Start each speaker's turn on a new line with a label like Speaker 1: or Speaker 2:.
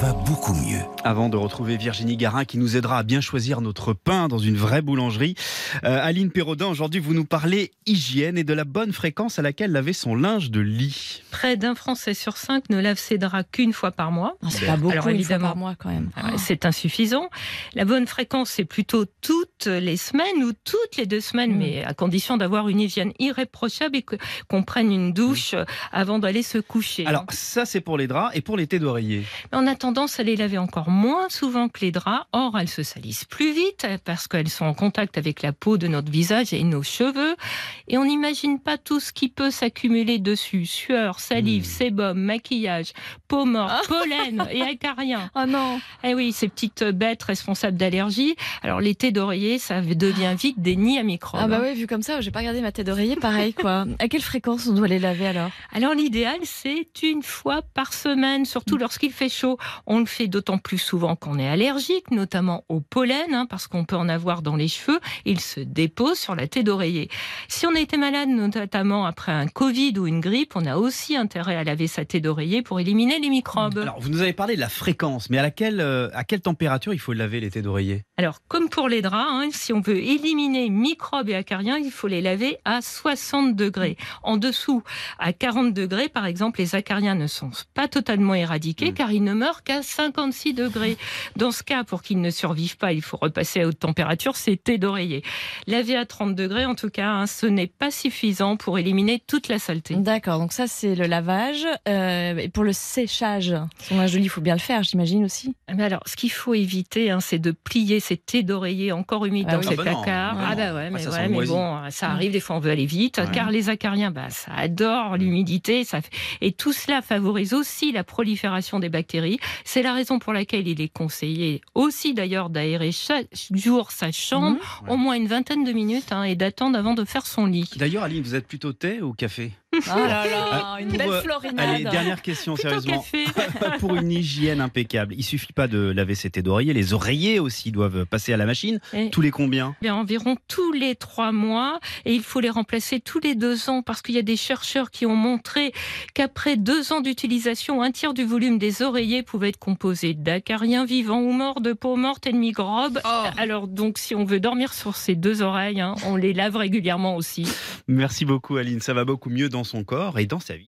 Speaker 1: Va beaucoup mieux.
Speaker 2: Avant de retrouver Virginie Garin qui nous aidera à bien choisir notre pain dans une vraie boulangerie, euh, Aline Perraudin, aujourd'hui vous nous parlez hygiène et de la bonne fréquence à laquelle laver son linge de lit.
Speaker 3: Près d'un Français sur cinq ne lave ses draps qu'une fois par mois.
Speaker 4: Ah, c'est pas beaucoup
Speaker 3: Alors,
Speaker 4: une fois
Speaker 3: évidemment,
Speaker 4: par mois quand même.
Speaker 3: euh, C'est insuffisant. La bonne fréquence, c'est plutôt toutes les semaines ou toutes les deux semaines,
Speaker 4: Mm.
Speaker 3: mais à condition d'avoir une hygiène irréprochable et qu'on prenne une douche euh, avant d'aller se coucher.
Speaker 2: Alors ça c'est pour les draps et pour les têtes d'oreiller.
Speaker 3: On a tendance à les laver encore moins souvent que les draps. Or, elles se salissent plus vite parce qu'elles sont en contact avec la peau de notre visage et nos cheveux. Et on n'imagine pas tout ce qui peut s'accumuler dessus. Sueur, salive,
Speaker 2: Mmh.
Speaker 3: sébum, maquillage, peau morte, pollen et acariens.
Speaker 4: Oh non
Speaker 3: Eh oui, ces petites bêtes responsables d'allergies. Alors, les têtes d'oreiller, ça devient vite des nids à microbes.
Speaker 4: Ah bah oui, vu comme ça, j'ai pas regardé ma tête d'oreiller, pareil quoi. À quelle fréquence on doit les laver alors?
Speaker 3: Alors l'idéal, c'est une fois par semaine, surtout
Speaker 4: Mm.
Speaker 3: lorsqu'il fait chaud. On le fait d'autant plus souvent qu'on est allergique, notamment au pollen, hein, parce qu'on peut en avoir dans les cheveux. Il se dépose sur la tête d'oreiller. Si on a été malade, notamment après un Covid ou une grippe, on a aussi intérêt à laver sa tête d'oreiller pour éliminer les microbes. Alors,
Speaker 2: Alors vous nous avez parlé de la fréquence, mais à laquelle, euh, à quelle température il faut laver les têtes d'oreiller?
Speaker 3: Comme pour les draps, hein, si on veut éliminer microbes et acariens, il faut les laver à 60 degrés. En dessous, à 40 degrés, par exemple, les acariens ne sont pas totalement éradiqués
Speaker 2: Mm.
Speaker 3: car ils ne meurent qu'à 56 degrés. Dans ce cas, pour qu'ils ne survivent pas, il faut repasser à haute température, c'est thé d'oreiller. Laver à 30 degrés, en tout cas, hein, ce n'est pas suffisant pour éliminer toute la saleté.
Speaker 4: D'accord, donc ça c'est le lavage. Euh, et pour le séchage, son linge de lit, il faut bien le faire, j'imagine aussi.
Speaker 3: Mais alors, ce qu'il faut éviter, hein, c'est de plier ces thés d'oreiller encore humides
Speaker 4: Ah
Speaker 3: dans
Speaker 4: oui.
Speaker 3: ces
Speaker 2: Ah bah non,
Speaker 3: placards.
Speaker 2: bah
Speaker 3: ah bah ouais,
Speaker 2: Ah,
Speaker 3: mais, ouais, bon, ça arrive des fois, on veut aller vite,
Speaker 2: Ouais.
Speaker 3: car les acariens, bah, ça adore l'humidité, ça fait- et tout cela favorise aussi la prolifération des bactéries. C'est la raison pour laquelle il est conseillé aussi d'ailleurs d'aérer chaque jour sa chambre,
Speaker 2: Mhm.
Speaker 3: au moins une vingtaine de minutes, hein, et d'attendre avant de faire son lit.
Speaker 2: D'ailleurs Aline, vous êtes plutôt thé ou café?
Speaker 4: Oh là là, une
Speaker 2: Pour,
Speaker 4: belle
Speaker 2: euh,
Speaker 4: florinade.
Speaker 2: Allez, dernière question
Speaker 3: Plutôt
Speaker 2: sérieusement.
Speaker 3: café.
Speaker 2: Pour une hygiène impeccable, il suffit pas de laver ses têtes d'oreiller, les oreillers aussi doivent passer à la machine.
Speaker 3: Et-
Speaker 2: Tous les combien?
Speaker 3: Bien, environ tous les trois mois et il faut les remplacer tous les deux ans parce qu'il y a des chercheurs qui ont montré qu'après deux ans d'utilisation, un tiers du volume des oreillers pouvait être composé d'acariens vivants ou morts, de peau morte et de microbes. Alors donc si on veut dormir sur ces deux oreilles, hein, on les lave régulièrement aussi.
Speaker 2: Merci beaucoup Aline, ça va beaucoup mieux dans son corps et dans sa vie.